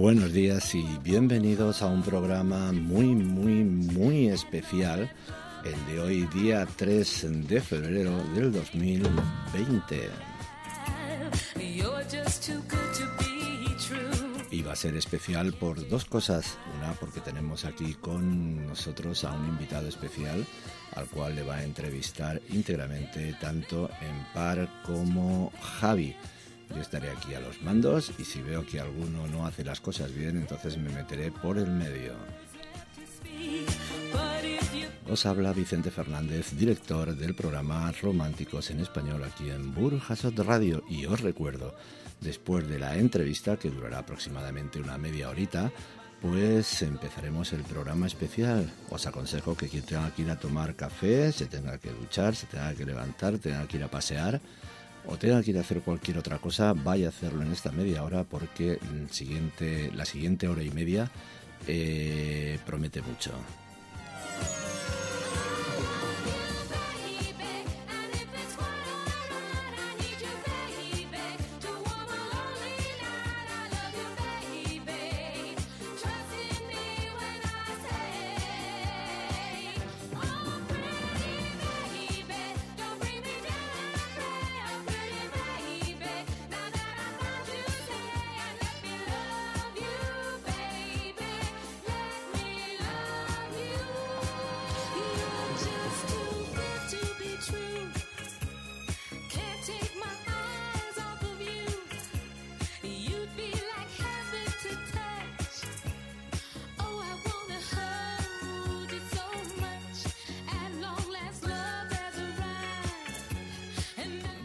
Buenos días y bienvenidos a un programa muy, muy, muy especial, el de hoy día 3 de febrero del 2020. Y va a ser especial por dos cosas. Una, porque tenemos aquí con nosotros a un invitado especial al cual le va a entrevistar íntegramente tanto en par como Javi. Yo estaré aquí a los mandos y si veo que alguno no hace las cosas bien, entonces me meteré por el medio. Os habla Vicente Fernández, director del programa Románticos en Español aquí en Burjasot Radio y os recuerdo, después de la entrevista que durará aproximadamente una media horita, pues empezaremos el programa especial. Os aconsejo que quien tenga que ir a tomar café, se tenga que duchar, se tenga que levantar, tenga que ir a pasear, o tenga que ir a hacer cualquier otra cosa, vaya a hacerlo en esta media hora porque la siguiente hora y media eh, promete mucho.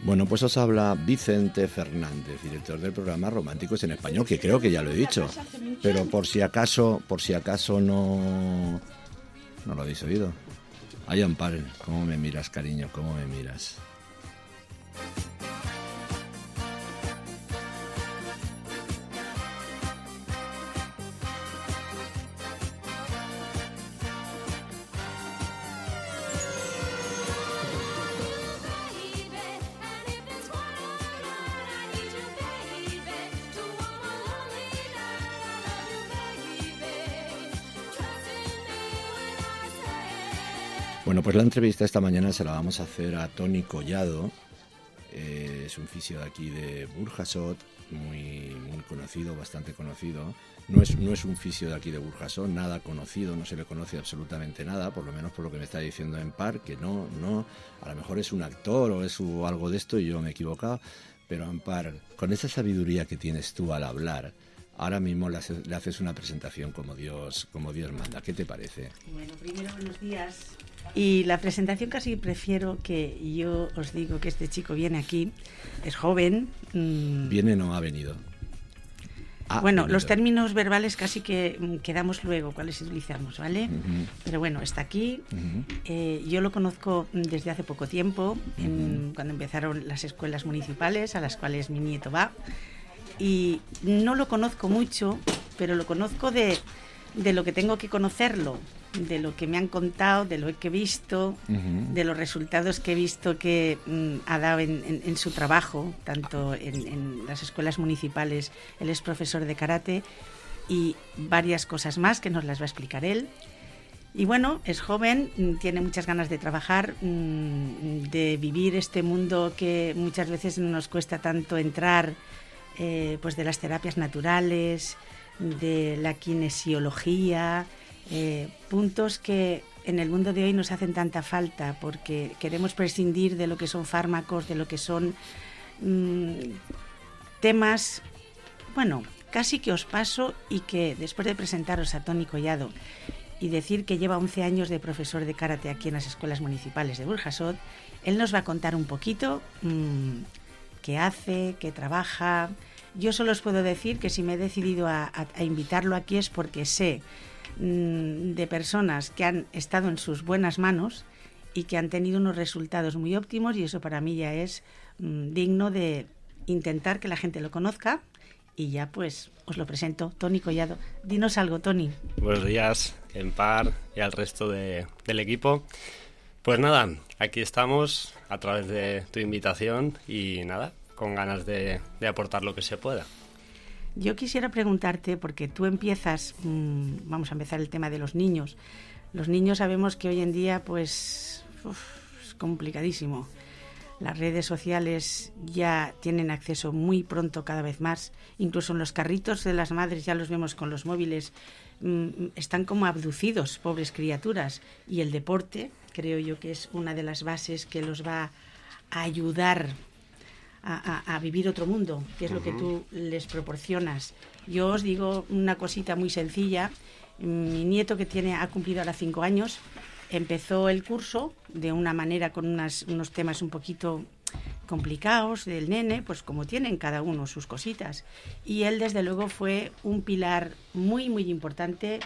Bueno, pues os habla Vicente Fernández, director del programa Románticos en Español, que creo que ya lo he dicho, pero por si acaso, por si acaso no, no lo habéis oído. Ay, Amparo, ¿cómo me miras, cariño? ¿Cómo me miras? La entrevista esta mañana se la vamos a hacer a Tony Collado. Eh, es un fisio de aquí de Burjasot, muy, muy conocido, bastante conocido. No es, no es un fisio de aquí de Burjasot, nada conocido, no se le conoce absolutamente nada, por lo menos por lo que me está diciendo en par, que no, no, a lo mejor es un actor o es algo de esto y yo me he equivocado, pero Ampar, con esa sabiduría que tienes tú al hablar, ahora mismo le haces, le haces, una presentación como Dios, como Dios manda. ¿Qué te parece? Bueno, primero buenos días. Y la presentación casi prefiero que yo os digo que este chico viene aquí, es joven. Mmm, viene no ha venido. Ha bueno, venido. los términos verbales casi que mm, quedamos luego, cuáles utilizamos, ¿vale? Uh -huh. Pero bueno, está aquí. Uh -huh. eh, yo lo conozco desde hace poco tiempo, en, uh -huh. cuando empezaron las escuelas municipales a las cuales mi nieto va. Y no lo conozco mucho, pero lo conozco de, de lo que tengo que conocerlo, de lo que me han contado, de lo que he visto, uh -huh. de los resultados que he visto que mm, ha dado en, en, en, su trabajo, tanto en, en, las escuelas municipales. Él es profesor de karate y varias cosas más que nos las va a explicar él. Y bueno, es joven, mm, tiene muchas ganas de trabajar, mm, de vivir este mundo que muchas veces nos cuesta tanto entrar, eh, pues de las terapias naturales, de la kinesiología, eh, puntos que en el mundo de hoy nos hacen tanta falta porque queremos prescindir de lo que son fármacos, de lo que son mmm, temas, bueno, casi que os paso y que después de presentaros a Tony Collado y decir que lleva 11 años de profesor de karate aquí en las escuelas municipales de Burjasot, él nos va a contar un poquito mmm, qué hace, qué trabaja. Yo solo os puedo decir que si me he decidido a, invitarlo aquí es porque sé mmm, de personas que han estado en sus buenas manos y que han tenido unos resultados muy óptimos y eso para mí ya es mmm, digno de intentar que la gente lo conozca y ya pues os lo presento, Tony Collado. Dinos algo, Tony. Buenos días, en par y al resto de, del equipo. Pues nada, aquí estamos a través de tu invitación y nada, con ganas de, aportar lo que se pueda. Yo quisiera preguntarte, porque tú empiezas, mm, vamos a empezar el tema de los niños. Los niños sabemos que hoy en día, pues, es complicadísimo. Las redes sociales ya tienen acceso muy pronto cada vez más. Incluso en los carritos de las madres ya los vemos con los móviles. Mm, están como abducidos, pobres criaturas. Y el deporte, creo yo que es una de las bases que los va a ayudar a, vivir otro mundo, que es lo que tú les proporcionas. Yo os digo una cosita muy sencilla. Mi nieto que tiene ha cumplido ahora cinco años empezó el curso de una manera con unas, unos temas un poquito complicados del nene, pues como tienen cada uno sus cositas. Y él desde luego fue un pilar muy, muy importante.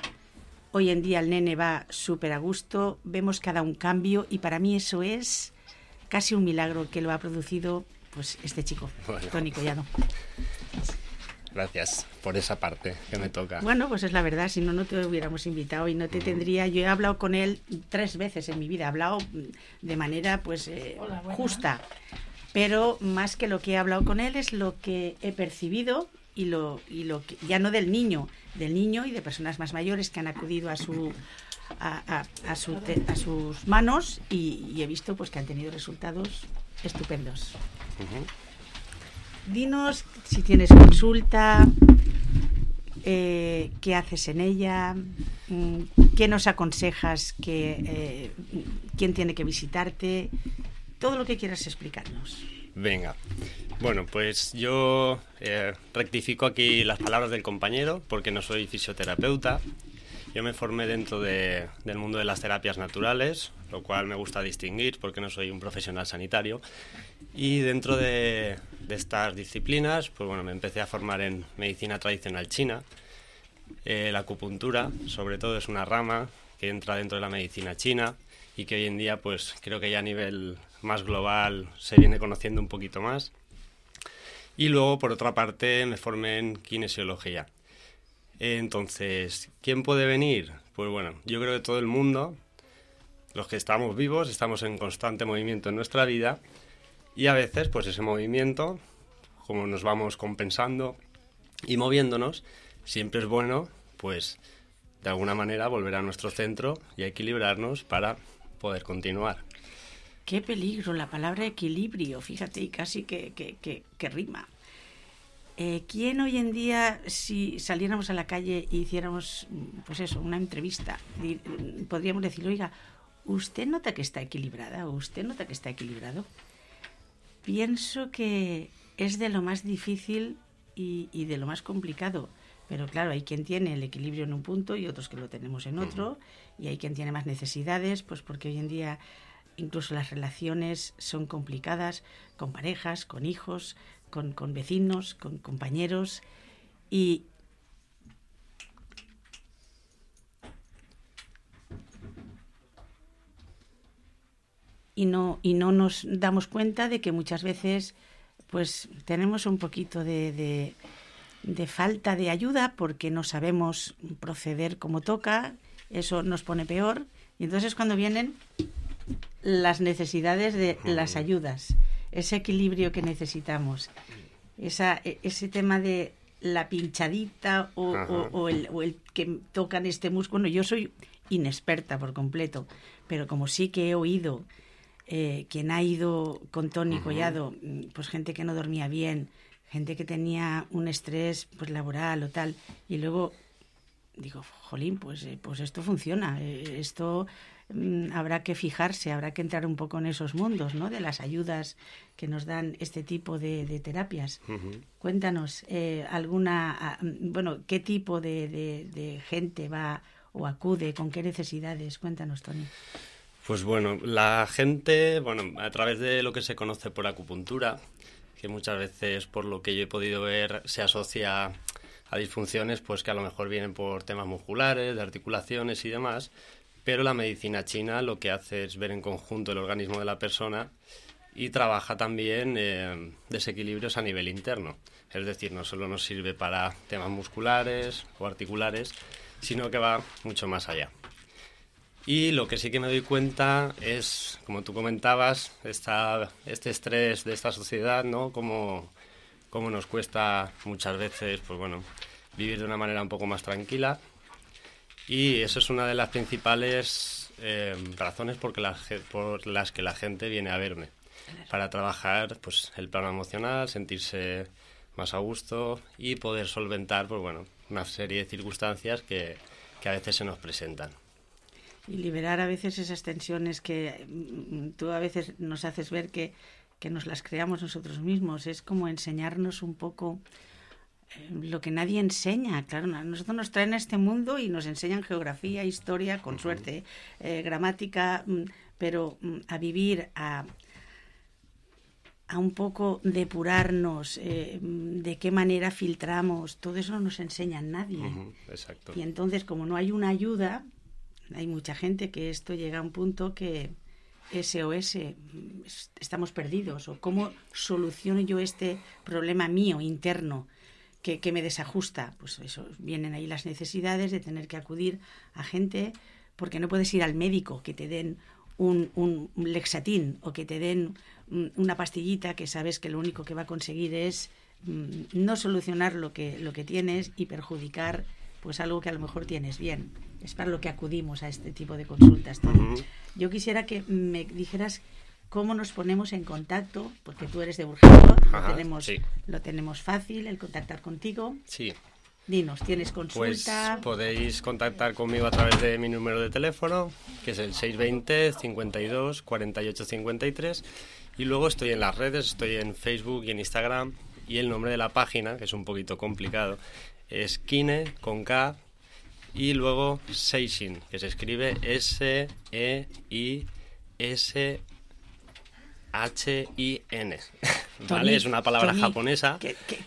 Hoy en día el nene va súper a gusto, vemos cada un cambio y para mí eso es casi un milagro que lo ha producido pues este chico, Tony Collado. Gracias por esa parte que me toca. Bueno, pues es la verdad, si no, no te hubiéramos invitado y no te tendría. Yo he hablado con él tres veces en mi vida, he hablado de manera pues eh, justa, pero más que lo que he hablado con él es lo que he percibido y lo, y lo que, ya no del niño, del niño y de personas más mayores que han acudido a su a, a, su a sus manos y, he visto pues que han tenido resultados estupendos. Dinos si tienes consulta, eh, qué haces en ella, mm, qué nos aconsejas, que, eh, quién tiene que visitarte, todo lo que quieras explicarnos. Venga. Bueno, pues yo eh, rectifico aquí las palabras del compañero porque no soy fisioterapeuta. Yo me formé dentro del mundo de las terapias naturales, lo cual me gusta distinguir porque no soy un profesional sanitario. Y dentro de, estas disciplinas, pues bueno, me empecé a formar en medicina tradicional china. Eh, la acupuntura, sobre todo, es una rama que entra dentro de la medicina china y que hoy en día, pues creo que ya a nivel más global se viene conociendo un poquito más. Y luego, por otra parte, me formé en kinesiología. Entonces, ¿quién puede venir? Pues bueno, yo creo que todo el mundo, los que estamos vivos, estamos en constante movimiento en nuestra vida y a veces, pues ese movimiento, como nos vamos compensando y moviéndonos, siempre es bueno, pues de alguna manera volver a nuestro centro y equilibrarnos para poder continuar. Qué peligro la palabra equilibrio, fíjate, y casi que, que, rima. Eh, ¿Quién hoy en día, si saliéramos a la calle y hiciéramos, pues eso, una entrevista, podríamos decir, oiga, ¿usted nota que está equilibrada? ¿O usted nota que está equilibrado? Pienso que es de lo más difícil y, de lo más complicado. Pero claro, hay quien tiene el equilibrio en un punto y otros que lo tenemos en otro. Y hay quien tiene más necesidades, pues porque hoy en día incluso las relaciones son complicadas con parejas, con hijos, con, con vecinos, con compañeros. Y, y no, y no nos damos cuenta de que muchas veces pues tenemos un poquito de, de, falta de ayuda porque no sabemos proceder como toca, eso nos pone peor y entonces cuando vienen las necesidades de las ayudas, ese equilibrio que necesitamos, esa, e, ese tema de la pinchadita o, o, el, o, el, que tocan este músculo. yo soy inexperta por completo, pero como sí que he oído eh, quien ha ido con Tony Collado, mm, pues gente que no dormía bien, gente que tenía un estrés pues laboral o tal, y luego digo, jolín, pues, eh, pues esto funciona, eh, esto habrá que fijarse, habrá que entrar un poco en esos mundos, ¿no? De las ayudas que nos dan este tipo de, terapias. Cuéntanos, alguna, mm, bueno, ¿qué tipo de, de gente va o acude, con qué necesidades? Cuéntanos, Tony. Pues bueno, la gente, bueno, a través de lo que se conoce por acupuntura, que muchas veces por lo que yo he podido ver se asocia a disfunciones pues que a lo mejor vienen por temas musculares, de articulaciones y demás, pero la medicina china lo que hace es ver en conjunto el organismo de la persona y trabaja también eh, desequilibrios a nivel interno. Es decir, no solo nos sirve para temas musculares o articulares, sino que va mucho más allá. Y lo que sí que me doy cuenta es, como tú comentabas, esta, este estrés de esta sociedad, ¿no? Cómo, cómo nos cuesta muchas veces, pues bueno, vivir de una manera un poco más tranquila. Y eso es una de las principales eh, razones por, por las que la gente viene a verme. Para trabajar pues, el plano emocional, sentirse más a gusto y poder solventar pues, bueno, una serie de circunstancias que, que a veces se nos presentan. Y liberar a veces esas tensiones que mm, tú a veces nos haces ver que, que nos las creamos nosotros mismos. Es como enseñarnos un poco lo que nadie enseña. Claro, nosotros nos traen a este mundo y nos enseñan geografía, historia, con suerte, eh, gramática, mm, pero mm, a vivir, a, a un poco depurarnos, eh, de qué manera filtramos, todo eso no nos enseña nadie. exacto. Y entonces, como no hay una ayuda, hay mucha gente que esto llega a un punto que SOS, estamos perdidos, o cómo soluciono yo este problema mío interno que, que me desajusta. Pues eso, vienen ahí las necesidades de tener que acudir a gente, porque no puedes ir al médico que te den un, un, lexatín o que te den una pastillita que sabes que lo único que va a conseguir es mm, no solucionar lo que, lo que tienes y perjudicar pues algo que a lo mejor tienes bien. Es para lo que acudimos a este tipo de consultas. Yo quisiera que me dijeras cómo nos ponemos en contacto, porque tú eres de Urgento, lo, tenemos, lo tenemos fácil, el contactar contigo. Sí, Dinos, ¿tienes pues consulta? Pues podéis contactar conmigo a través de mi número de teléfono, que es el 620 52 48 53. Y luego estoy en las redes, estoy en Facebook y en Instagram. Y el nombre de la página, que es un poquito complicado, es Kine con K. Y luego Seishin, que se escribe S-E-I-S H-I-N. ¿Vale? es una palabra japonesa.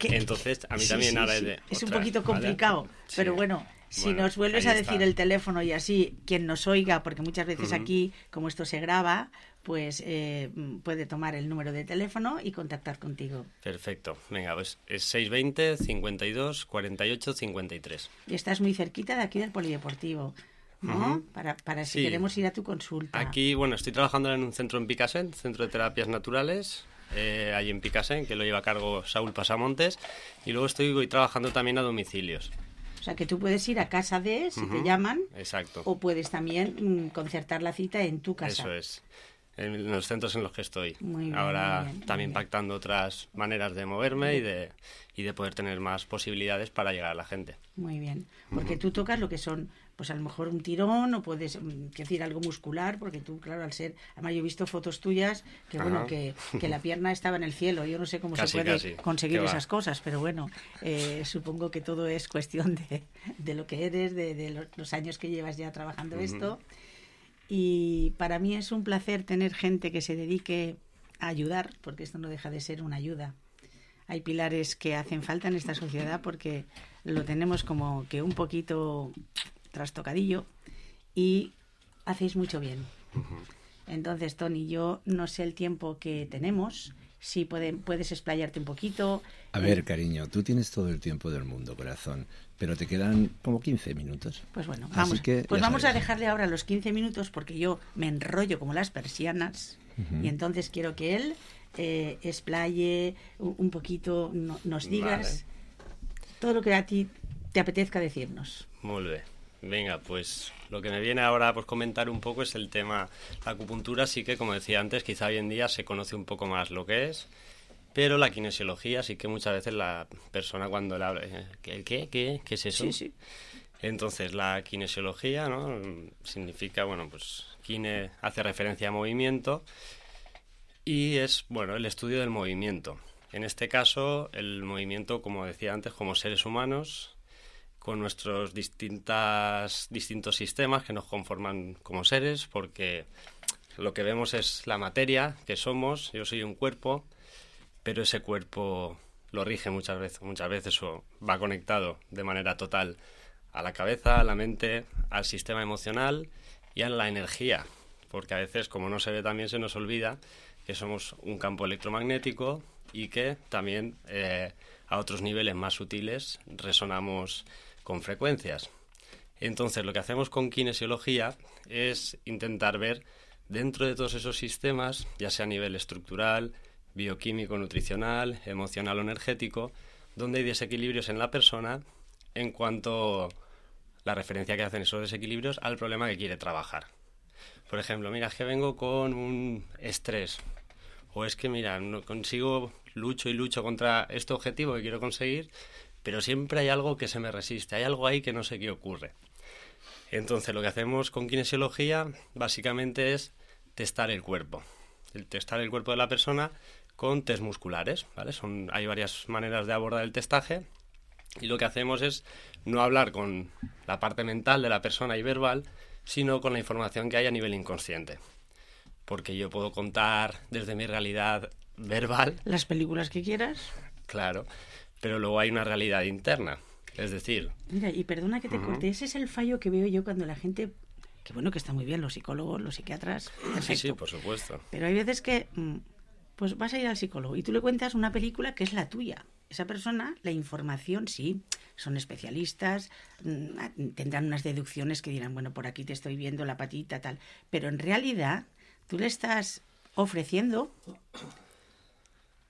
entonces, a mí también ahora es de. Es un poquito complicado, pero bueno. Si nos vuelves a decir el teléfono y así, quien nos oiga, porque muchas veces aquí, como esto se graba, pues eh, puede tomar el número de teléfono y contactar contigo. Perfecto. Venga, pues es 620 52 48 53. Y estás muy cerquita de aquí del Polideportivo. ¿No? Para, para si queremos ir a tu consulta. Aquí, bueno, estoy trabajando en un centro en Picasen, Centro de Terapias Naturales, eh, ahí en Picasen, que lo lleva a cargo Saúl Pasamontes, y luego estoy trabajando también a domicilios. O sea, que tú puedes ir a casa de, si te llaman, Exacto. o puedes también mm, concertar la cita en tu casa. Eso es en los centros en los que estoy. Ahora también impactando otras maneras de moverme y de, y de poder tener más posibilidades para llegar a la gente. Muy bien, porque tú tocas lo que son pues a lo mejor un tirón o puedes mm, decir algo muscular, porque tú, claro, al ser, además yo he visto fotos tuyas que bueno, que, que, la pierna estaba en el cielo, yo no sé cómo se puede conseguir esas cosas, pero bueno, eh, supongo que todo es cuestión de, de lo que eres, de, de, los años que llevas ya trabajando esto, y para mí es un placer tener gente que se dedique a ayudar, porque esto no deja de ser una ayuda. Hay pilares que hacen falta en esta sociedad porque lo tenemos como que un poquito trastocadillo y hacéis mucho bien. Entonces, Tony, yo no sé el tiempo que tenemos, si puedes explayarte un poquito. A ver, cariño, tú tienes todo el tiempo del mundo, corazón, pero te quedan como 15 minutos. Pues bueno, vamos, pues vamos a dejarle ahora los 15 minutos porque yo me enrollo como las persianas y entonces quiero que él eh, explaye un, poquito, nos digas todo lo que a ti te apetezca decirnos. Muy bien. Venga, pues lo que me viene ahora por comentar un poco es el tema. La acupuntura sí que, como decía antes, quizá hoy en día se conoce un poco más lo que es, pero la kinesiología sí que muchas veces la persona cuando le habla, ¿qué, qué, qué, qué es eso? Sí, sí. Entonces, la kinesiología, ¿no? Significa, bueno, pues kine hace referencia a movimiento y es, bueno, el estudio del movimiento. En este caso, el movimiento, como decía antes, como seres humanos, con nuestros distintas, distintos sistemas que nos conforman como seres, porque lo que vemos es la materia que somos, yo soy un cuerpo, pero ese cuerpo lo rige muchas veces, muchas veces o va conectado de manera total a la cabeza, a la mente, al sistema emocional y a la energía, porque a veces, como no se ve, también se nos olvida que somos un campo electromagnético y que también eh, a otros niveles más sutiles resonamos con frecuencias. Entonces, lo que hacemos con kinesiología es intentar ver dentro de todos esos sistemas, ya sea a nivel estructural, bioquímico, nutricional, emocional o energético, donde hay desequilibrios en la persona en cuanto la referencia que hacen esos desequilibrios al problema que quiere trabajar. Por ejemplo, mira, es que vengo con un estrés. O es que, mira, no consigo, lucho y lucho contra este objetivo que quiero conseguir, pero siempre hay algo que se me resiste, hay algo ahí que no sé qué ocurre. Entonces, lo que hacemos con kinesiología básicamente es testar el cuerpo. El testar el cuerpo de la persona con test musculares, ¿vale? Son, hay varias maneras de abordar el testaje y lo que hacemos es no hablar con la parte mental de la persona y verbal, sino con la información que hay a nivel inconsciente. Porque yo puedo contar desde mi realidad verbal. Las películas que quieras. Claro, pero luego hay una realidad interna. Es decir. Mira, y perdona que te corte, ese es el fallo que veo yo cuando la gente. Que bueno, que está muy bien, los psicólogos, los psiquiatras. Sí, sí, por supuesto. Pero hay veces que. Mm, pues vas a ir al psicólogo y tú le cuentas una película que es la tuya. Esa persona, la información, sí, son especialistas, mm, tendrán unas deducciones que dirán, bueno, por aquí te estoy viendo la patita, tal. Pero en realidad, tú le estás ofreciendo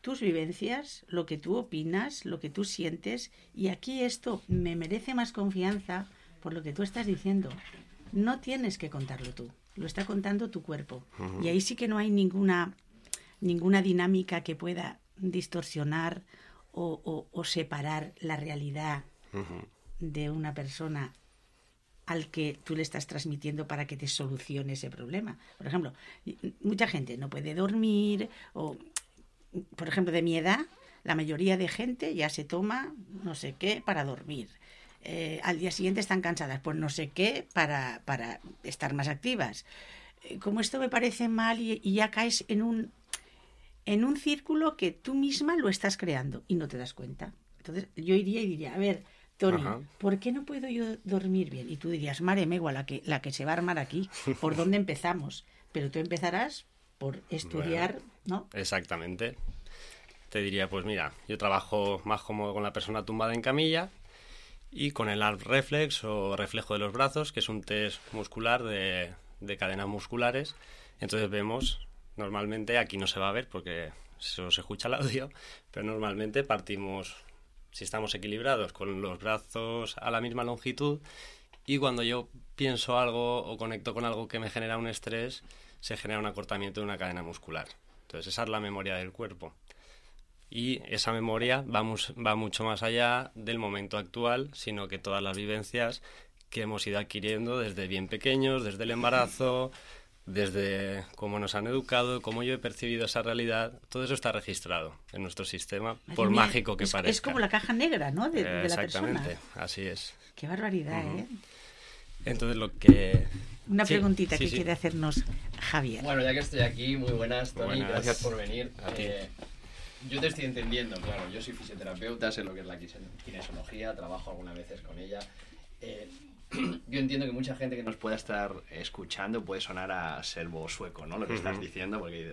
tus vivencias, lo que tú opinas, lo que tú sientes, y aquí esto me merece más confianza por lo que tú estás diciendo. No tienes que contarlo tú, lo está contando tu cuerpo. Y ahí sí que no hay ninguna, ninguna dinámica que pueda distorsionar o, separar la realidad de una persona al que tú le estás transmitiendo para que te solucione ese problema. Por ejemplo, mucha gente no puede dormir o, por ejemplo, de mi edad, la mayoría de gente ya se toma no sé qué para dormir. Eh, al día siguiente están cansadas, pues no sé qué para, para estar más activas. Eh, como esto me parece mal y ya caes en un en un círculo que tú misma lo estás creando y no te das cuenta. Entonces yo iría y diría, a ver, Tony, ¿por qué no puedo yo dormir bien? Y tú dirías, Mare Megua, la que, la que se va a armar aquí, ¿por dónde empezamos? Pero tú empezarás por estudiar, ¿no? Exactamente. Te diría, pues mira, yo trabajo más cómodo con la persona tumbada en camilla y con el arm reflex o reflejo de los brazos, que es un test muscular de, de cadenas musculares. Entonces vemos Normalmente aquí no se va a ver porque se escucha el audio, pero normalmente partimos, si estamos equilibrados, con los brazos a la misma longitud y cuando yo pienso algo o conecto con algo que me genera un estrés, se genera un acortamiento de una cadena muscular. Entonces esa es la memoria del cuerpo. Y esa memoria va, va mucho más allá del momento actual, sino que todas las vivencias que hemos ido adquiriendo desde bien pequeños, desde el embarazo, desde cómo nos han educado, cómo yo he percibido esa realidad, todo eso está registrado en nuestro sistema, por mágico que parezca. Es como la caja negra, ¿no? De, la persona. Exactamente, así es. Qué barbaridad, ¿eh? Entonces lo que... Una preguntita que quiere hacernos Javier. Bueno, ya que estoy aquí, muy buenas, Tony, gracias por venir. Eh, yo te estoy entendiendo, claro, yo soy fisioterapeuta, sé lo que es la kinesiología, trabajo algunas veces con ella. Eh, yo entiendo que mucha gente que nos pueda estar escuchando puede sonar a servo sueco, ¿no? Lo que estás diciendo, porque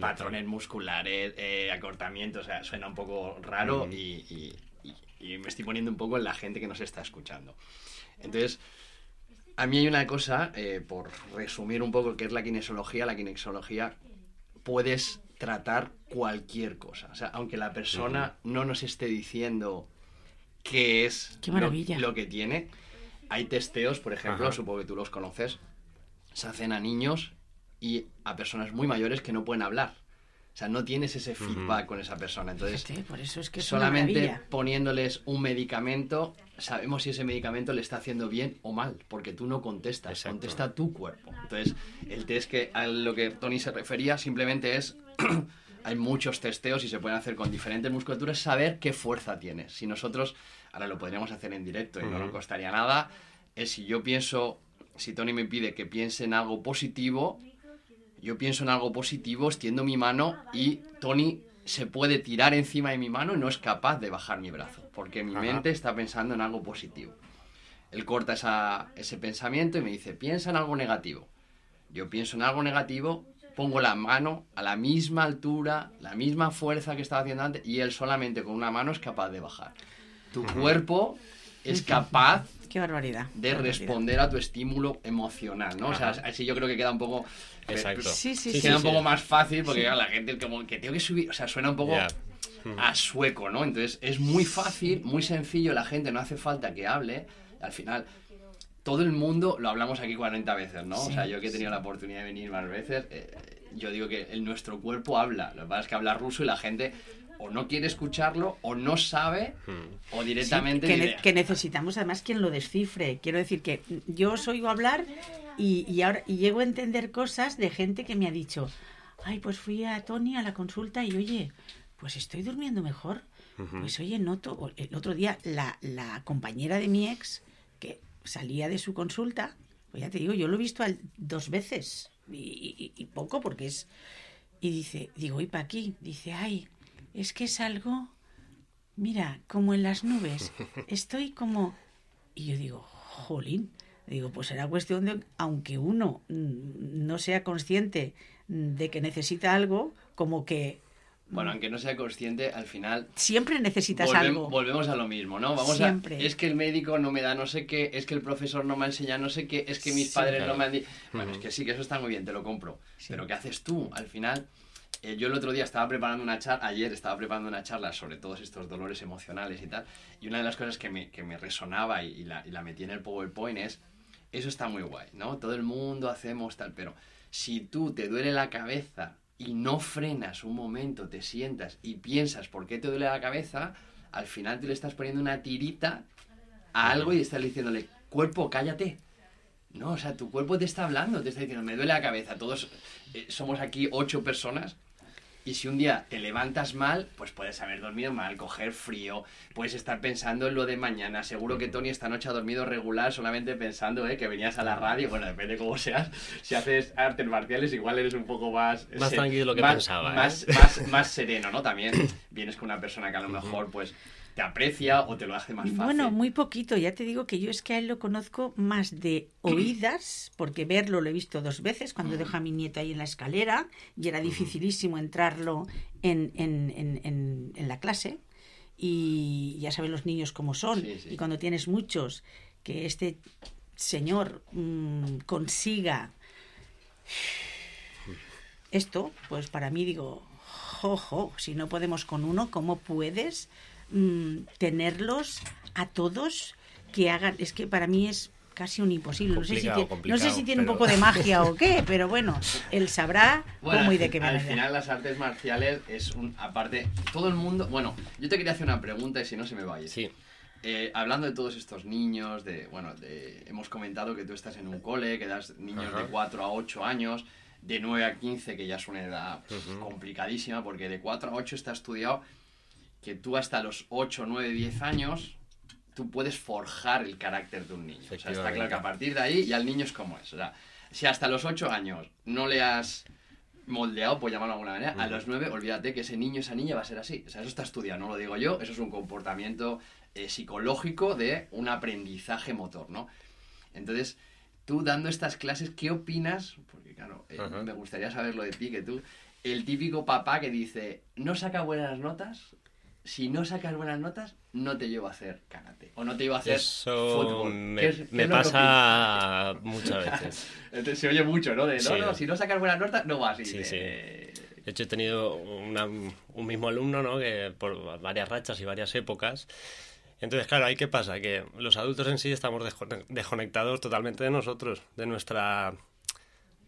patrones musculares, eh, acortamientos, o sea, suena un poco raro y, me estoy poniendo un poco en la gente que nos está escuchando. Entonces, a mí hay una cosa, eh, por resumir un poco qué es la kinesiología, la kinesiología puedes tratar cualquier cosa. O sea, aunque la persona no nos esté diciendo qué es lo que tiene, hay testeos, por ejemplo, supongo que tú los conoces, se hacen a niños y a personas muy mayores que no pueden hablar. O sea, no tienes ese feedback con esa persona. Entonces, por eso es que solamente poniéndoles un medicamento, sabemos si ese medicamento le está haciendo bien o mal, porque tú no contestas, contesta tu cuerpo. Entonces, el test que a lo que Tony se refería simplemente es hay muchos testeos y se pueden hacer con diferentes musculaturas, saber qué fuerza tienes. Si nosotros ahora lo podríamos hacer en directo y no nos costaría nada, es si yo pienso, si Tony me pide que piense en algo positivo, yo pienso en algo positivo, extiendo mi mano y Tony se puede tirar encima de mi mano y no es capaz de bajar mi brazo, porque mi mente está pensando en algo positivo. Él corta ese pensamiento y me dice, piensa en algo negativo. Yo pienso en algo negativo, pongo la mano a la misma altura, la misma fuerza que estaba haciendo antes, y él solamente con una mano es capaz de bajar tu cuerpo es capaz Qué barbaridad. De responder a tu estímulo emocional, ¿no? O sea, así yo creo que queda un poco... Exacto. Sí, sí, sí. Queda un poco más fácil porque la gente como que tengo que subir... O sea, suena un poco... a sueco, ¿no? Entonces es muy fácil, muy sencillo, la gente no hace falta que hable, al final todo el mundo, lo hablamos aquí 40 veces, ¿no? O sea, yo que he tenido la oportunidad de venir más veces, eh, yo digo que el, nuestro cuerpo habla, lo que pasa es que habla ruso y la gente o no quiere escucharlo o no sabe o directamente... que, necesitamos además quien lo descifre. Quiero decir que yo os oigo hablar y, ahora y llego a entender cosas de gente que me ha dicho, ay, pues fui a Tony a la consulta y oye, pues estoy durmiendo mejor. Pues oye, noto, el otro día la, la, compañera de mi ex, que salía de su consulta, pues ya te digo, yo lo he visto dos veces y, y, poco porque es... Y dice, digo, ¿y para aquí? Dice, ay, es que es algo, mira, como en las nubes, estoy como... Y yo digo, jolín, digo, pues será cuestión de, aunque uno no sea consciente de que necesita algo, como que bueno, aunque no sea consciente, al final... Siempre necesitas algo. Volvemos a lo mismo, ¿no? Vamos Siempre. A, es que el médico no me da no sé qué, es que el profesor no me ha enseñado no sé qué, es que mis padres no me han dicho... Bueno, es que sí, que eso está muy bien, te lo compro. Pero ¿qué haces tú? Al final, eh, yo el otro día estaba preparando una charla, ayer estaba preparando una charla sobre todos estos dolores emocionales y tal, y una de las cosas que me, que me resonaba y, la, y la metí en el PowerPoint es, eso está muy guay, ¿no? Todo el mundo hacemos tal, pero si tú te duele la cabeza y no frenas un momento, te sientas y piensas por qué te duele la cabeza, al final tú le estás poniendo una tirita a algo y estás diciéndole, cuerpo, cállate. No, o sea, tu cuerpo te está hablando, te está diciendo, me duele la cabeza. Todos eh, somos aquí ocho personas y si un día te levantas mal, pues puedes haber dormido mal, coger frío, puedes estar pensando en lo de mañana. Seguro que Tony esta noche ha dormido regular solamente pensando eh, que venías a la radio. Bueno, depende cómo seas. Si haces artes marciales, igual eres un poco más... Más tranquilo lo que pensaba. ¿eh? Más, más, más sereno, ¿no? También vienes con una persona que a lo mejor, pues te aprecia o te lo hace más fácil. Bueno, muy poquito. Ya te digo que yo es que a él lo conozco más de oídas, porque verlo lo he visto dos veces cuando dejo a mi nieto ahí en la escalera y era dificilísimo entrarlo en, en, en, en la clase. Y ya saben los niños cómo son. Y cuando tienes muchos, que este señor mm, consiga esto, pues para mí digo, jojo, si no podemos con uno, ¿cómo puedes Mm, tenerlos a todos que hagan. Es que para mí es casi un imposible. No sé si tiene, no sé si tiene un poco de magia o qué, pero bueno, él sabrá cómo y de qué manera. Al final las artes marciales es un... Aparte, todo el mundo... Bueno, yo te quería hacer una pregunta y si no se me vaya. Sí. Eh, hablando de todos estos niños, de, bueno, de, hemos comentado que tú estás en un cole, que das niños de 4 a 8 años, de 9 a 15, que ya es una edad complicadísima, porque de 4 a 8 está estudiado que tú hasta los 8, 9, 10 años, tú puedes forjar el carácter de un niño. O sea, está claro que a partir de ahí ya el niño es como es. O sea, si hasta los 8 años no le has moldeado, por llamarlo de alguna manera, a los 9, olvídate que ese niño, esa niña va a ser así. O sea, eso está estudiado, no lo digo yo, eso es un comportamiento eh, psicológico de un aprendizaje motor, ¿no? Entonces, tú dando estas clases, ¿qué opinas? Porque claro, eh, me gustaría saberlo de ti, que tú, el típico papá que dice, no saca buenas notas, si no sacas buenas notas, no te llevo a hacer karate. O no te llevo a hacer fútbol. Me, pasa muchas veces. Se oye mucho, ¿no? De, no, no, si no sacas buenas notas, no vas. Sí, sí. De hecho, he tenido un mismo alumno, ¿no? Que por varias rachas y varias épocas. Entonces, claro, ahí qué pasa? Que los adultos en sí estamos desconectados totalmente de nosotros, de nuestra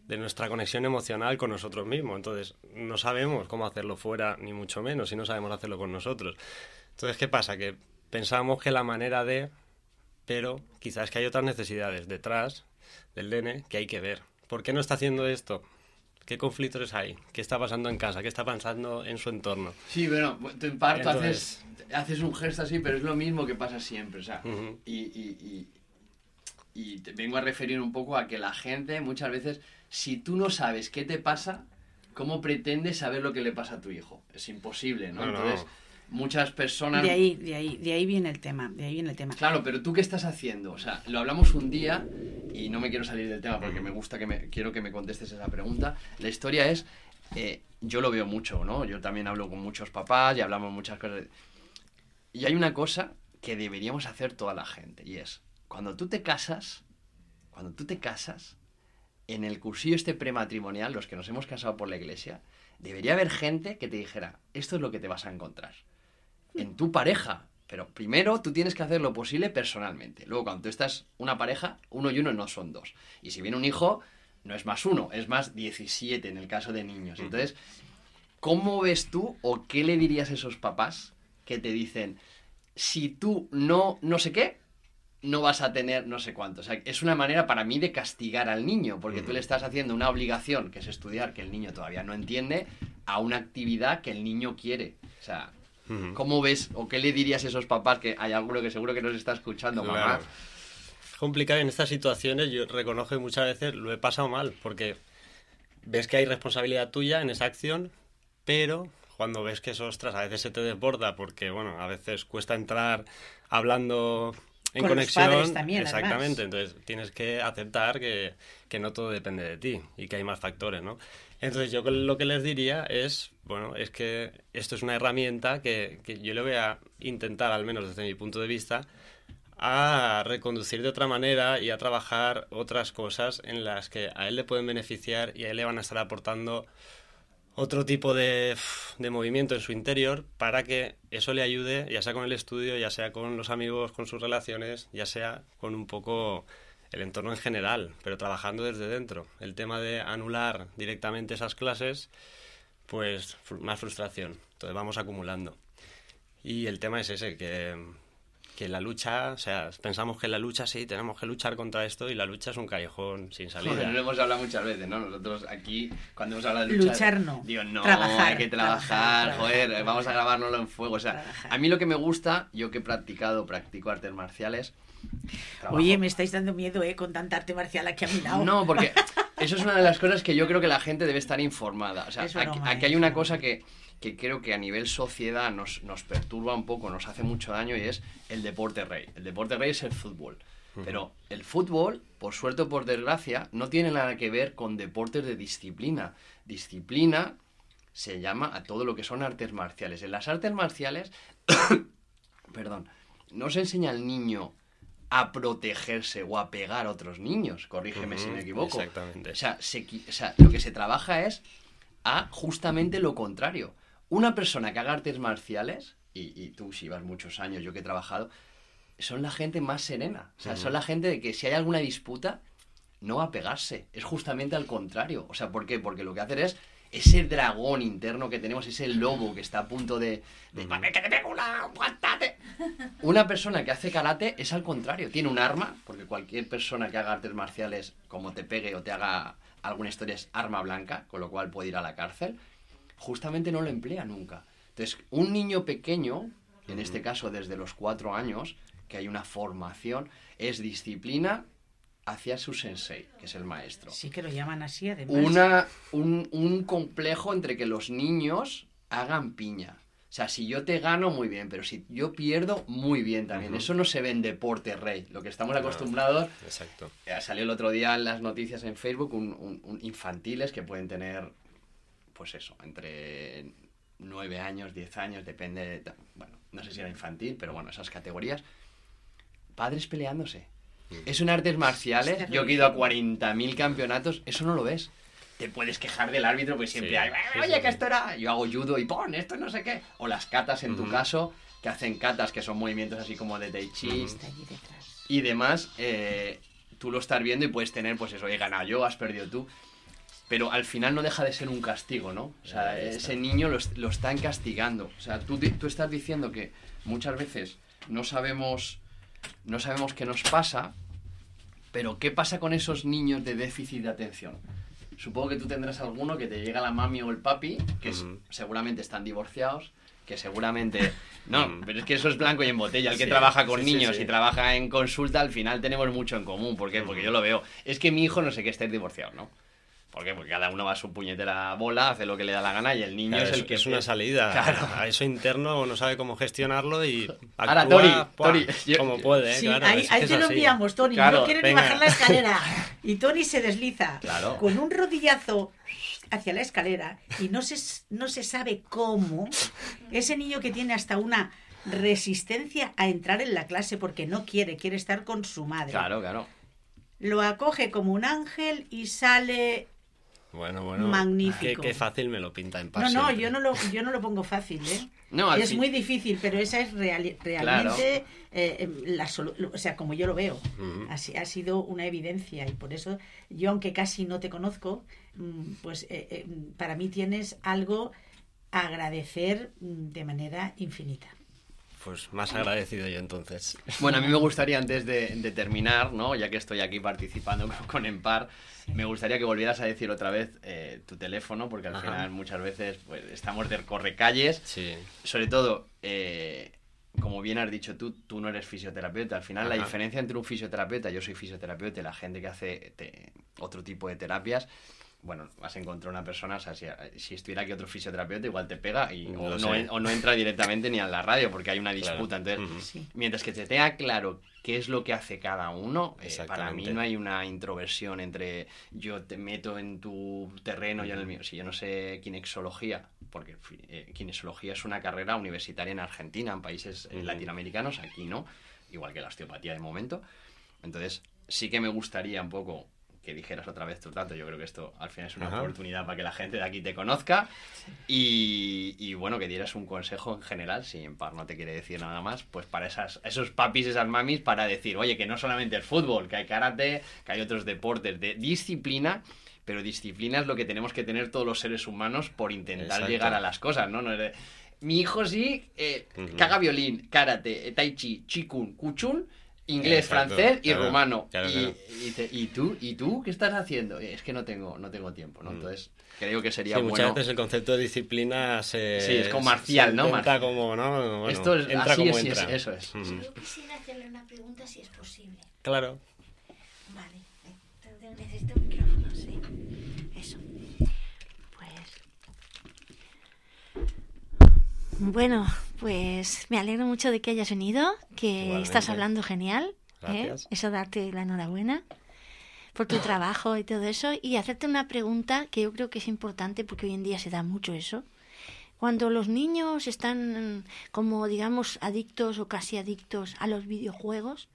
de nuestra conexión emocional con nosotros mismos. Entonces, no sabemos cómo hacerlo fuera, ni mucho menos, y no sabemos hacerlo con nosotros. Entonces, ¿qué pasa? Que pensamos que la manera de, pero quizás que hay otras necesidades detrás del nene que hay que ver. ¿Por qué no está haciendo esto? ¿Qué conflictos hay? ¿Qué está pasando en casa? ¿Qué está pasando en su entorno? Sí, bueno, en parte haces, haces un gesto así, pero es lo mismo que pasa siempre. O sea, y, y, y te vengo a referir un poco a que la gente muchas veces si tú no sabes qué te pasa, ¿cómo pretendes saber lo que le pasa a tu hijo? Es imposible, ¿no? Entonces, muchas personas... De ahí, de ahí, de ahí viene el tema, de ahí viene el tema. Claro, pero tú qué estás haciendo? O sea, lo hablamos un día y no me quiero salir del tema porque me gusta que me... Quiero que me contestes esa pregunta. La historia es... Eh, yo lo veo mucho, ¿no? Yo también hablo con muchos papás y hablamos muchas cosas. Y hay una cosa que deberíamos hacer toda la gente y es cuando tú te casas, cuando tú te casas, en el cursillo este prematrimonial, los que nos hemos casado por la iglesia, debería haber gente que te dijera, esto es lo que te vas a encontrar. En tu pareja. Pero primero tú tienes que hacer lo posible personalmente. Luego, cuando tú estás una pareja, uno y uno no son dos. Y si viene un hijo, no es más uno, es más 17 en el caso de niños. Entonces, ¿cómo ves tú o qué le dirías a esos papás que te dicen, si tú no, no sé qué, no vas a tener no sé cuánto. O sea, es una manera para mí de castigar al niño, porque tú le estás haciendo una obligación, que es estudiar, que el niño todavía no entiende, a una actividad que el niño quiere. O sea, ¿cómo ves o qué le dirías a esos papás que hay alguno que seguro que nos está escuchando, mamá? complicado en estas situaciones, yo reconozco que muchas veces lo he pasado mal, porque ves que hay responsabilidad tuya en esa acción, pero cuando ves que eso, ostras, a veces se te desborda, porque, bueno, a veces cuesta entrar hablando en conexión. también, exactamente, entonces tienes que aceptar que, que, no todo depende de ti y que hay más factores, ¿no? Entonces yo lo que les diría es, bueno, es que esto es una herramienta que, que yo le voy a intentar, al menos desde mi punto de vista, a reconducir de otra manera y a trabajar otras cosas en las que a él le pueden beneficiar y a él le van a estar aportando otro tipo de, de, movimiento en su interior para que eso le ayude, ya sea con el estudio, ya sea con los amigos, con sus relaciones, ya sea con un poco el entorno en general, pero trabajando desde dentro. El tema de anular directamente esas clases, pues más frustración. Entonces vamos acumulando. Y el tema es ese, que que la lucha, o sea, pensamos que la lucha sí, tenemos que luchar contra esto y la lucha es un callejón sin salida. Joder, no lo hemos hablado muchas veces, ¿no? Nosotros aquí, cuando hemos hablado de luchar, luchar no. Digo, no, hay que trabajar, joder, vamos a grabárnoslo en fuego. O sea, a mí lo que me gusta, yo que he practicado, practico artes marciales. Oye, me estáis dando miedo, ¿eh? Con tanta arte marcial aquí a mi lado. No, porque eso es una de las cosas que yo creo que la gente debe estar informada. O sea, aquí hay una cosa que que creo que a nivel sociedad nos, nos perturba un poco, nos hace mucho daño y es el deporte rey. El deporte rey es el fútbol. Pero el fútbol, por suerte o por desgracia, no tiene nada que ver con deportes de disciplina. Disciplina se llama a todo lo que son artes marciales. En las artes marciales, perdón, no se enseña al niño a protegerse o a pegar a otros niños. Corrígeme si me equivoco. Exactamente. O sea, o sea, lo que se trabaja es a justamente lo contrario una persona que haga artes marciales, y, tú si vas muchos años, yo que he trabajado, son la gente más serena. O sea, son la gente de que si hay alguna disputa, no va a pegarse. Es justamente al contrario. O sea, ¿por qué? Porque lo que hacen es ese dragón interno que tenemos, ese lobo que está a punto de... de que te pego una, Una persona que hace karate es al contrario. Tiene un arma, porque cualquier persona que haga artes marciales, como te pegue o te haga alguna historia, es arma blanca, con lo cual puede ir a la cárcel justamente no lo emplea nunca. Entonces, un niño pequeño, en este caso desde los cuatro años, que hay una formación, es disciplina hacia su sensei, que es el maestro. Sí que lo llaman así, además. Una, un, complejo entre que los niños hagan piña. O sea, si yo te gano, muy bien, pero si yo pierdo, muy bien también. Eso no se ve en deporte rey. Lo que estamos acostumbrados. Exacto. salió el otro día en las noticias en Facebook un, infantiles que pueden tener pues eso, entre 9 años, 10 años, depende, bueno, no sé si era infantil, pero bueno, esas categorías. Padres peleándose. Mm. Es un artes marciales, yo he ido a 40.000 campeonatos, eso no lo ves. Te puedes quejar del árbitro, pues siempre hay, oye, que esto era, yo hago judo y pon, esto no sé qué. O las catas en tu caso, que hacen catas, que son movimientos así como de tai chi. Y demás, eh, tú lo estás viendo y puedes tener, pues eso, he ganado yo, has perdido tú pero al final no deja de ser un castigo, ¿no? O sea, ese niño lo, lo, están castigando. O sea, tú, tú estás diciendo que muchas veces no sabemos, no sabemos qué nos pasa, pero ¿qué pasa con esos niños de déficit de atención? Supongo que tú tendrás alguno que te llega la mami o el papi, que seguramente están divorciados, que seguramente... No, pero es que eso es blanco y en botella. El que trabaja con niños y trabaja en consulta, al final tenemos mucho en común. ¿Por qué? Porque yo lo veo. Es que mi hijo no sé qué, está divorciado, ¿no? ¿Por qué? Porque cada uno va a su puñetera bola, hace lo que le da la gana y el niño es el que... Es una salida. A eso interno no sabe cómo gestionarlo y actúa Ahora, Tori, como puede. Sí, ahí, te lo enviamos, Tony. no quiere ni bajar la escalera. Y Tony se desliza con un rodillazo hacia la escalera y no se, no se sabe cómo ese niño que tiene hasta una resistencia a entrar en la clase porque no quiere, quiere estar con su madre. Claro, claro. Lo acoge como un ángel y sale bueno, bueno. Magnífico. Qué, fácil me lo pinta en paz. No, no, yo no lo, yo no lo pongo fácil, ¿eh? No, es muy difícil, pero esa es realmente eh, em, la o sea, como yo lo veo. así, ha sido una evidencia y por eso yo, aunque casi no te conozco, mm, pues eh, eh, para mí tienes algo a agradecer mm, de manera infinita. Pues más agradecido yo entonces. Bueno, a mí me gustaría antes de, de terminar, ¿no? ya que estoy aquí participando con Empar, me gustaría que volvieras a decir otra vez eh, tu teléfono, porque al final muchas veces pues, estamos de correcalles. Sí. Sobre todo, eh, como bien has dicho tú, tú no eres fisioterapeuta. Al final, la diferencia entre un fisioterapeuta, yo soy fisioterapeuta y la gente que hace otro tipo de terapias, bueno, vas a encontrar una persona, o sea, si, estuviera aquí otro fisioterapeuta, igual te pega y, o, no, entra directamente ni a la radio porque hay una disputa. Entonces, mientras que te tenga claro qué es lo que hace cada uno, eh, para mí no hay una introversión entre yo te meto en tu terreno y en el mío. Si yo no sé kinexología, porque eh, kinesiología es una carrera universitaria en Argentina, en países eh, latinoamericanos, aquí no, igual que la osteopatía de momento. Entonces, sí que me gustaría un poco que dijeras otra vez tu tanto. Yo creo que esto al final es una oportunidad para que la gente de aquí te conozca y, bueno, que dieras un consejo en general, si en par no te quiere decir nada más, pues para esas, esos papis, esas mamis, para decir, oye, que no solamente el fútbol, que hay karate, que hay otros deportes de disciplina pero disciplina es lo que tenemos que tener todos los seres humanos por intentar llegar a las cosas, ¿no? no mi hijo sí, eh, caga violín, karate, tai chi, chikun, kuchun, inglés, francés y rumano. y, y, tú, ¿y tú qué estás haciendo? Es que no tengo, no tengo tiempo, ¿no? Mm. Entonces, creo que sería sí, muchas veces el concepto de disciplina se... Sí, es como marcial, ¿no? Entra como, ¿no? Esto es, entra así como entra. eso es. Yo quisiera hacerle una pregunta si es posible. Claro. Vale, necesito un micrófono, sí. Eso. Pues... Bueno, pues me alegro mucho de que hayas venido, que estás hablando genial. ¿eh? Eso darte la enhorabuena por tu trabajo y todo eso. Y hacerte una pregunta que yo creo que es importante porque hoy en día se da mucho eso. Cuando los niños están como, digamos, adictos o casi adictos a los videojuegos,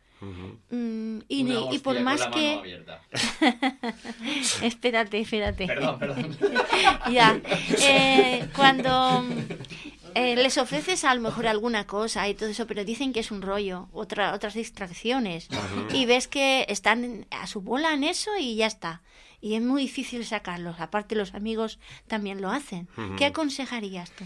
mm, y, por más que... espérate, espérate. Perdón, perdón. ya. Eh, cuando eh, les ofreces a lo mejor alguna cosa y todo eso, pero dicen que es un rollo, otra, otras distracciones. Y ves que están a su bola en eso y ya está. Y es muy difícil sacarlos. Aparte, los amigos también lo hacen. ¿Qué aconsejarías tú?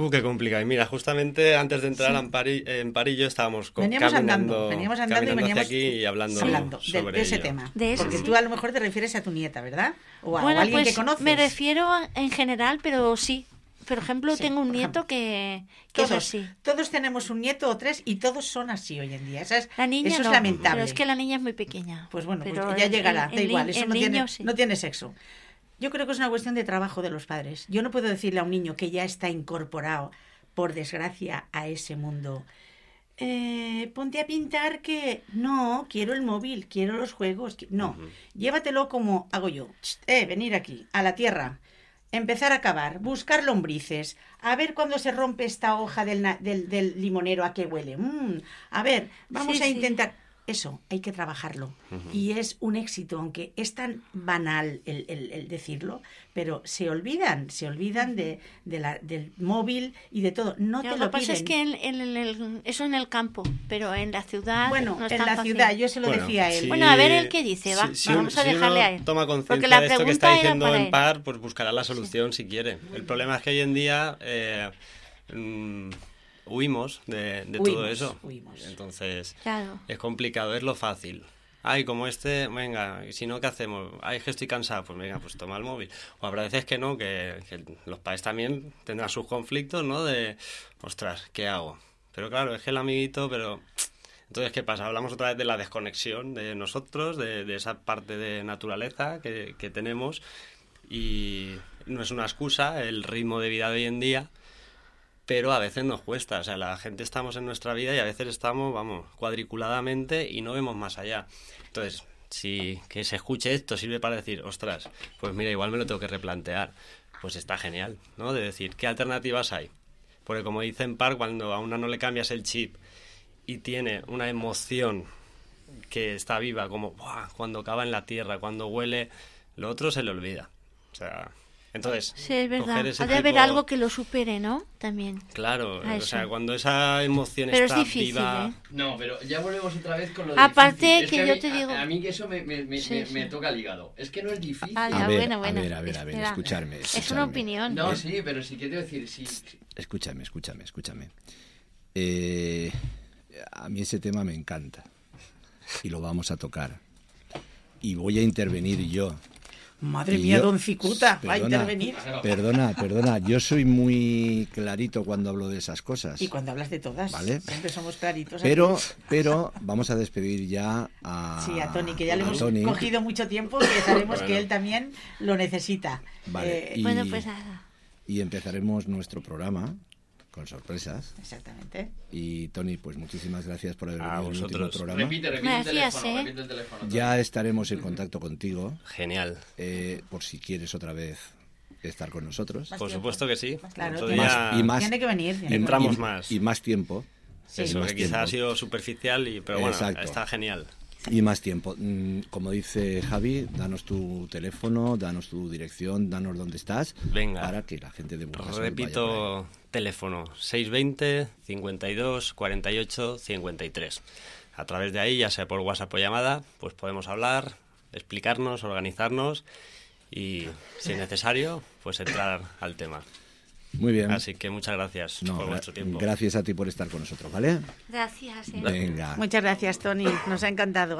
Uh, qué complicado. Y mira, justamente antes de entrar en, Parillo estábamos veníamos caminando, andando, veníamos andando y veníamos aquí y hablando, sobre de, ese tema. Porque tú a lo mejor te refieres a tu nieta, ¿verdad? O a, alguien que pues, conoces. Me refiero en general, pero sí, por ejemplo, tengo un nieto que, todos, es así. Todos tenemos un nieto o tres y todos son así hoy en día. Eso es, la niña eso es lamentable. Pero es que la niña es muy pequeña. Pues bueno, pues ya llegará, da igual, eso no, tiene, no tiene sexo. Yo creo que es una cuestión de trabajo de los padres. Yo no puedo decirle a un niño que ya está incorporado, por desgracia, a ese mundo. Eh, ponte a pintar que no, quiero el móvil, quiero los juegos. No, llévatelo como hago yo. Eh, venir aquí, a la tierra empezar a cavar, buscar lombrices, a ver cuando se rompe esta hoja del, del, limonero a qué huele. Mm, a ver, vamos a intentar. Eso, hay que trabajarlo. Y es un éxito, aunque es tan banal el, decirlo, pero se olvidan, se olvidan de, la, del móvil y de todo. No te lo, lo que pasa es que en, eso en el campo, pero en la ciudad. Bueno, en la ciudad, yo se lo decía a él. bueno, a ver el que dice, va, vamos a dejarle a él. Toma conciencia de esto que está diciendo en par, pues buscará la solución si quiere. El problema es que hoy en día. Eh, mm, huimos de, todo eso. Entonces, es complicado, es lo fácil. Ay, como este, venga, si no, ¿qué hacemos? Ay, que estoy cansado, pues venga, pues toma el móvil. O habrá veces que no, que, los padres también tendrán sus conflictos, ¿no? De, ostras, ¿qué hago? Pero claro, es que el amiguito, pero... Entonces, ¿qué pasa? Hablamos otra vez de la desconexión de nosotros, de, esa parte de naturaleza que, que tenemos y no es una excusa el ritmo de vida de hoy en día pero a veces nos cuesta. O sea, la gente estamos en nuestra vida y a veces estamos, vamos, cuadriculadamente y no vemos más allá. Entonces, si que se escuche esto sirve para decir, ostras, pues mira, igual me lo tengo que replantear. Pues está genial, ¿no? De decir, ¿qué alternativas hay? Porque como dicen Par, cuando a una no le cambias el chip y tiene una emoción que está viva, como cuando cava en la tierra, cuando huele, lo otro se le olvida. O sea, entonces, sí, es verdad. Ha de haber algo que lo supere, ¿no? También. Claro, o sea, cuando esa emoción pero está es difícil, viva. ¿eh? No, pero ya volvemos otra vez con lo Aparte que, yo te digo. A, mí que eso me, me, me, toca el hígado. Es que no es difícil. Ah, a, ver, a ver, a ver, a ver, escucharme, Es una opinión. No, sí, pero sí que te decir, sí. Escúchame, escúchame, escúchame. Eh, a mí ese tema me encanta y lo vamos a tocar. Y voy a intervenir yo Madre mía, don Cicuta, va a intervenir. Perdona, perdona, yo soy muy clarito cuando hablo de esas cosas. Y cuando hablas de todas, ¿vale? siempre somos claritos. Pero, pero vamos a despedir ya a... Sí, a Tony, que ya le hemos cogido mucho tiempo y sabemos que él también lo necesita. Vale, eh, bueno, pues nada. Y empezaremos nuestro programa con sorpresas. Exactamente. Y Tony, pues muchísimas gracias por haber venido al último programa. Repite, repite, el teléfono, ¿eh? repite el teléfono, Ya estaremos en contacto contigo. Genial. Eh, por si quieres otra vez estar con nosotros. por supuesto que sí. Claro, y más, tiene que venir. entramos más. Y más tiempo. Sí. Eso, que quizás ha sido superficial, y, pero bueno, está genial. Y más tiempo. Mm, como dice Javi, danos tu teléfono, danos tu dirección, danos dónde estás. Venga. Para que la gente de Burjas Repito, teléfono 620 52 48 53. A través de ahí, ya sea por WhatsApp o llamada, pues podemos hablar, explicarnos, organizarnos y, si es necesario, pues entrar al tema. Muy bien. Así que muchas gracias por vuestro tiempo. Gracias a ti por estar con nosotros, ¿vale? Gracias. Eh. Venga. Muchas gracias, Tony. Nos ha encantado.